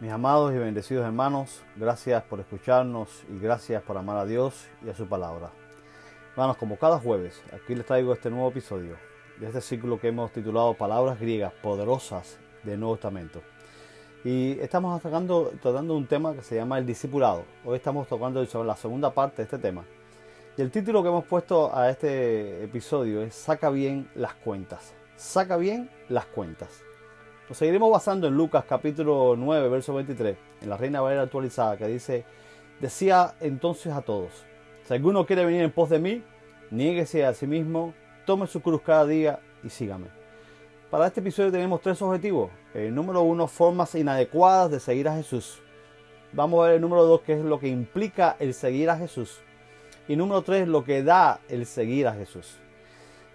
Mis amados y bendecidos hermanos, gracias por escucharnos y gracias por amar a Dios y a su palabra. Hermanos, como cada jueves, aquí les traigo este nuevo episodio de este ciclo que hemos titulado Palabras griegas poderosas del Nuevo Testamento. Y estamos tocando, tocando un tema que se llama el discipulado. Hoy estamos tocando sobre la segunda parte de este tema. Y el título que hemos puesto a este episodio es Saca bien las cuentas. Saca bien las cuentas. Seguiremos basando en Lucas capítulo 9, verso 23, en la Reina Valera actualizada, que dice, decía entonces a todos, si alguno quiere venir en pos de mí, niéguese a sí mismo, tome su cruz cada día y sígame. Para este episodio tenemos tres objetivos. El número uno, formas inadecuadas de seguir a Jesús. Vamos a ver el número dos, que es lo que implica el seguir a Jesús. Y número tres, lo que da el seguir a Jesús.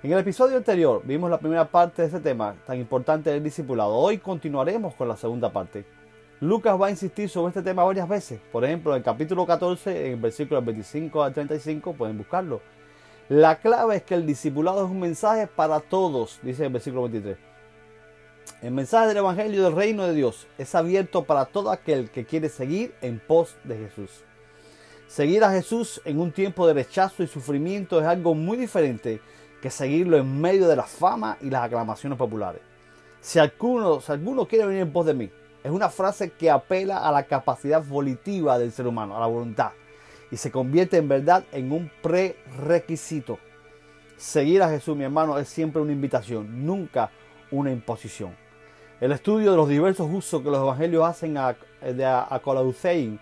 En el episodio anterior vimos la primera parte de este tema tan importante del discipulado. Hoy continuaremos con la segunda parte. Lucas va a insistir sobre este tema varias veces. Por ejemplo, en el capítulo 14, en el versículo 25 al 35, pueden buscarlo. La clave es que el discipulado es un mensaje para todos, dice el versículo 23. El mensaje del Evangelio del Reino de Dios es abierto para todo aquel que quiere seguir en pos de Jesús. Seguir a Jesús en un tiempo de rechazo y sufrimiento es algo muy diferente que seguirlo en medio de la fama y las aclamaciones populares. Si alguno, si alguno quiere venir en pos de mí, es una frase que apela a la capacidad volitiva del ser humano, a la voluntad, y se convierte en verdad en un prerequisito. Seguir a Jesús, mi hermano, es siempre una invitación, nunca una imposición. El estudio de los diversos usos que los evangelios hacen a, de acolaucein,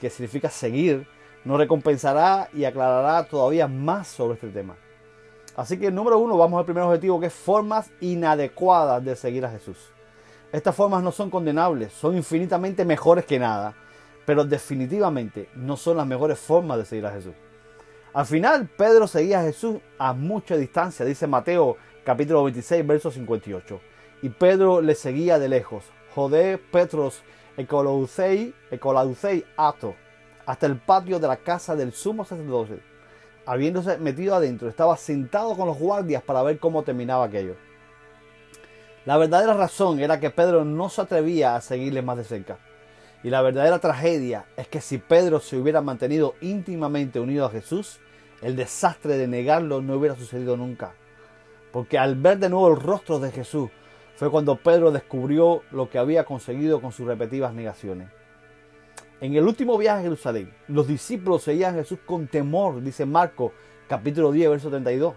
que significa seguir, nos recompensará y aclarará todavía más sobre este tema. Así que número uno, vamos al primer objetivo que es formas inadecuadas de seguir a Jesús. Estas formas no son condenables, son infinitamente mejores que nada, pero definitivamente no son las mejores formas de seguir a Jesús. Al final, Pedro seguía a Jesús a mucha distancia, dice Mateo capítulo 26, verso 58. Y Pedro le seguía de lejos. Jodé Petros ecolausei, ecolausei ato, hasta el patio de la casa del sumo sacerdote habiéndose metido adentro, estaba sentado con los guardias para ver cómo terminaba aquello. La verdadera razón era que Pedro no se atrevía a seguirle más de cerca. Y la verdadera tragedia es que si Pedro se hubiera mantenido íntimamente unido a Jesús, el desastre de negarlo no hubiera sucedido nunca. Porque al ver de nuevo el rostro de Jesús, fue cuando Pedro descubrió lo que había conseguido con sus repetidas negaciones. En el último viaje a Jerusalén, los discípulos seguían a Jesús con temor, dice Marco capítulo 10, verso 32.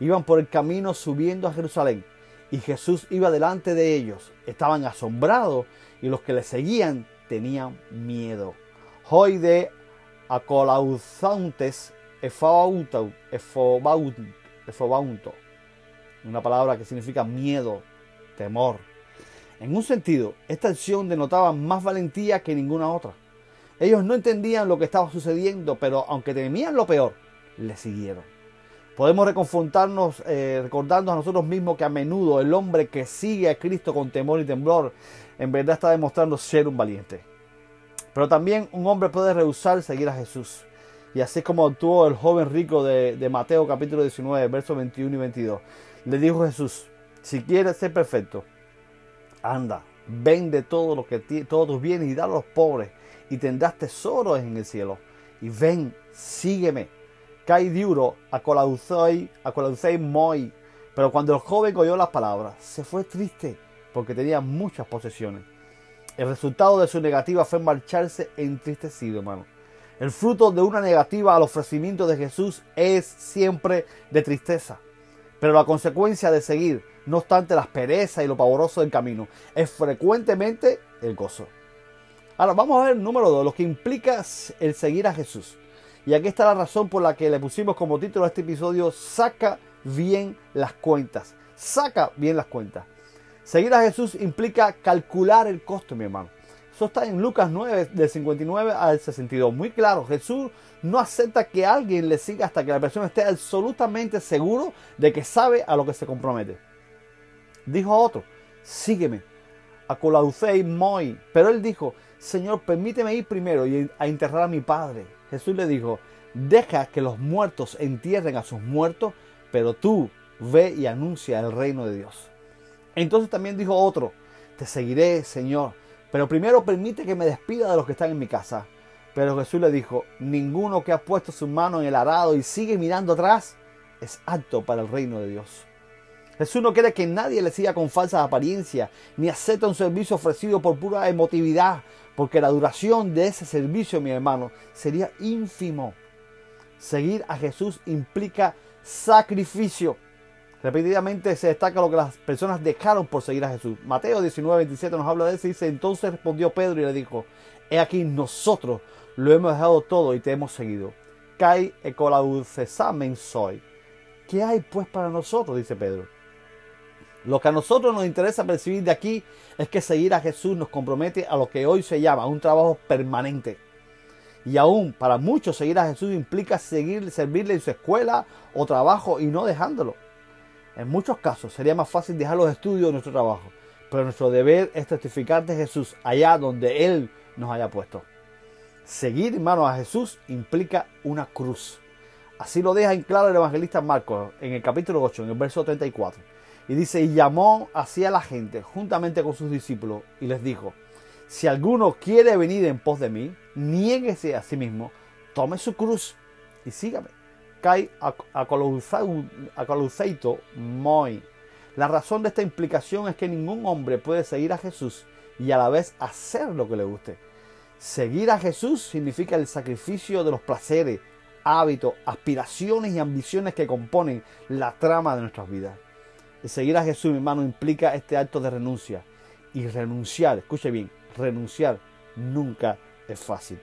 Iban por el camino subiendo a Jerusalén y Jesús iba delante de ellos. Estaban asombrados y los que le seguían tenían miedo. Hoy de acolauzantes efobaunto, una palabra que significa miedo, temor. En un sentido, esta acción denotaba más valentía que ninguna otra. Ellos no entendían lo que estaba sucediendo, pero aunque temían lo peor, le siguieron. Podemos reconfrontarnos eh, recordando a nosotros mismos que a menudo el hombre que sigue a Cristo con temor y temblor en verdad está demostrando ser un valiente. Pero también un hombre puede rehusar seguir a Jesús. Y así como actuó el joven rico de, Mateo capítulo 19, versos 21 y 22. Le dijo Jesús, si quieres ser perfecto, anda, vende todo lo que todos tus bienes y da a los pobres y tendrás tesoros en el cielo. Y ven, sígueme. Cai diuro, acolauzei, acolauzei moi. Pero cuando el joven oyó las palabras, se fue triste porque tenía muchas posesiones. El resultado de su negativa fue marcharse entristecido, hermano. El fruto de una negativa al ofrecimiento de Jesús es siempre de tristeza. Pero la consecuencia de seguir, no obstante las perezas y lo pavoroso del camino, es frecuentemente el gozo. Ahora vamos a ver número 2, lo que implica el seguir a Jesús. Y aquí está la razón por la que le pusimos como título a este episodio, saca bien las cuentas. Saca bien las cuentas. Seguir a Jesús implica calcular el costo, mi hermano. Eso está en Lucas 9, del 59 al 62. Muy claro, Jesús no acepta que alguien le siga hasta que la persona esté absolutamente seguro de que sabe a lo que se compromete. Dijo a otro, sígueme. A moi. Pero él dijo, Señor, permíteme ir primero y a enterrar a mi padre. Jesús le dijo, deja que los muertos entierren a sus muertos, pero tú ve y anuncia el reino de Dios. Entonces también dijo otro, te seguiré, Señor, pero primero permite que me despida de los que están en mi casa. Pero Jesús le dijo, ninguno que ha puesto su mano en el arado y sigue mirando atrás es apto para el reino de Dios. Jesús no quiere que nadie le siga con falsas apariencias, ni acepte un servicio ofrecido por pura emotividad, porque la duración de ese servicio, mi hermano, sería ínfimo. Seguir a Jesús implica sacrificio. Repetidamente se destaca lo que las personas dejaron por seguir a Jesús. Mateo 19, 27 nos habla de eso y dice, entonces respondió Pedro y le dijo, he aquí nosotros lo hemos dejado todo y te hemos seguido. Kai ecolaucesamen soy. ¿Qué hay pues para nosotros? dice Pedro. Lo que a nosotros nos interesa percibir de aquí es que seguir a Jesús nos compromete a lo que hoy se llama un trabajo permanente. Y aún para muchos seguir a Jesús implica seguir, servirle en su escuela o trabajo y no dejándolo. En muchos casos sería más fácil dejar los estudios de nuestro trabajo, pero nuestro deber es testificar de Jesús allá donde Él nos haya puesto. Seguir, hermano, a Jesús implica una cruz. Así lo deja en claro el evangelista Marcos en el capítulo 8, en el verso 34. Y dice, y llamó así a la gente juntamente con sus discípulos y les dijo, si alguno quiere venir en pos de mí, niéguese a sí mismo, tome su cruz y sígame. Kai acoluceito moi. La razón de esta implicación es que ningún hombre puede seguir a Jesús y a la vez hacer lo que le guste. Seguir a Jesús significa el sacrificio de los placeres, hábitos, aspiraciones y ambiciones que componen la trama de nuestras vidas. Seguir a Jesús, mi hermano, implica este acto de renuncia. Y renunciar, escuche bien, renunciar nunca es fácil.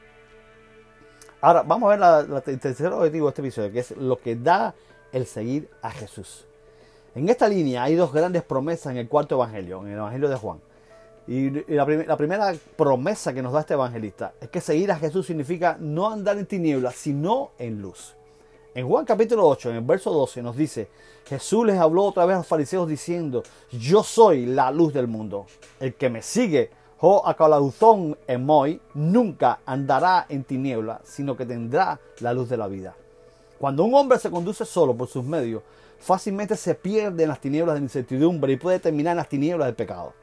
Ahora, vamos a ver el tercer objetivo de este episodio, que es lo que da el seguir a Jesús. En esta línea hay dos grandes promesas en el cuarto evangelio, en el evangelio de Juan. Y la, primera promesa que nos da este evangelista es que seguir a Jesús significa no andar en tinieblas, sino en luz. En Juan capítulo 8, en el verso 12, nos dice, Jesús les habló otra vez a los fariseos diciendo, yo soy la luz del mundo. El que me sigue, jo acalauzón emoy, nunca andará en tiniebla, sino que tendrá la luz de la vida. Cuando un hombre se conduce solo por sus medios, fácilmente se pierde en las tinieblas de incertidumbre y puede terminar en las tinieblas del pecado.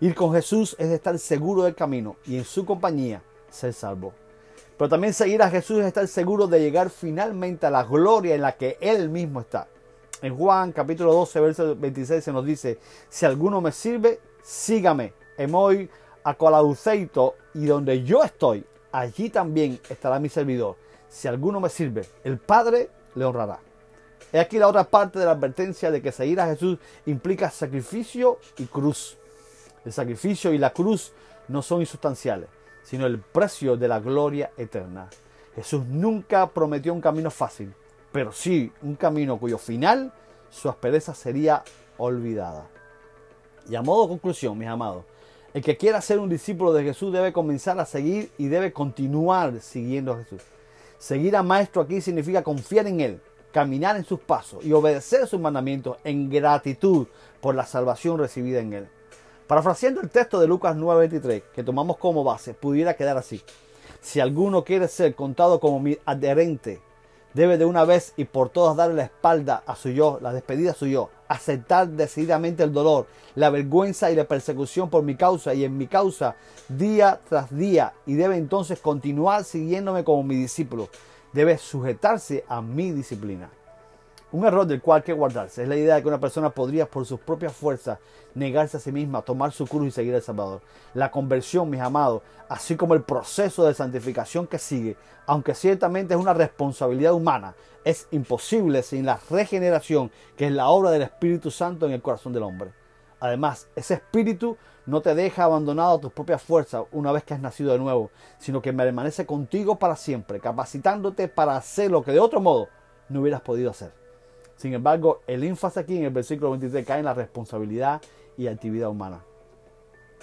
Ir con Jesús es estar seguro del camino y en su compañía ser salvo. Pero también seguir a Jesús es estar seguro de llegar finalmente a la gloria en la que Él mismo está. En Juan capítulo 12, verso 26 se nos dice, si alguno me sirve, sígame. Emoy acolauceito y donde yo estoy, allí también estará mi servidor. Si alguno me sirve, el Padre le honrará. He aquí la otra parte de la advertencia de que seguir a Jesús implica sacrificio y cruz. El sacrificio y la cruz no son insustanciales sino el precio de la gloria eterna. Jesús nunca prometió un camino fácil, pero sí un camino cuyo final su aspereza sería olvidada. Y a modo de conclusión, mis amados, el que quiera ser un discípulo de Jesús debe comenzar a seguir y debe continuar siguiendo a Jesús. Seguir a Maestro aquí significa confiar en Él, caminar en sus pasos y obedecer sus mandamientos en gratitud por la salvación recibida en Él. Parafraseando el texto de Lucas 9:23, que tomamos como base, pudiera quedar así. Si alguno quiere ser contado como mi adherente, debe de una vez y por todas darle la espalda a su yo, la despedida a su yo, aceptar decididamente el dolor, la vergüenza y la persecución por mi causa y en mi causa día tras día y debe entonces continuar siguiéndome como mi discípulo. Debe sujetarse a mi disciplina. Un error del cual hay que guardarse es la idea de que una persona podría por sus propias fuerzas negarse a sí misma, tomar su cruz y seguir al Salvador. La conversión, mis amados, así como el proceso de santificación que sigue, aunque ciertamente es una responsabilidad humana, es imposible sin la regeneración que es la obra del Espíritu Santo en el corazón del hombre. Además, ese espíritu no te deja abandonado a tus propias fuerzas una vez que has nacido de nuevo, sino que permanece contigo para siempre, capacitándote para hacer lo que de otro modo no hubieras podido hacer. Sin embargo, el énfasis aquí en el versículo 23 cae en la responsabilidad y actividad humana.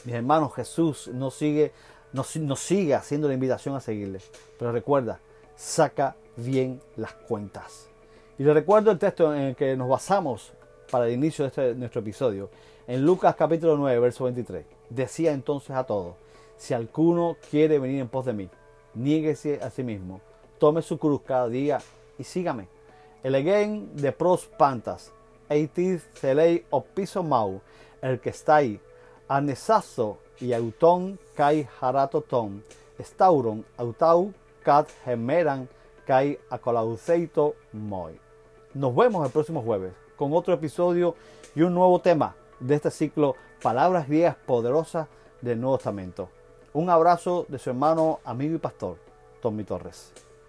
Mis hermanos, Jesús nos sigue, nos, sigue haciendo la invitación a seguirle. Pero recuerda, saca bien las cuentas. Y le recuerdo el texto en el que nos basamos para el inicio de este, nuestro episodio. En Lucas capítulo 9, verso 23. Decía entonces a todos, si alguno quiere venir en pos de mí, niéguese a sí mismo, tome su cruz cada día y sígame. Eleguen de pros pantas, eitis celei o piso mau, el que está ahí, anesazo y auton kai haratoton, stauron autau cat gemeran kai acolauceito moi. Nos vemos el próximo jueves con otro episodio y un nuevo tema de este ciclo Palabras griegas poderosas del Nuevo Testamento. Un abrazo de su hermano, amigo y pastor, Tommy Torres.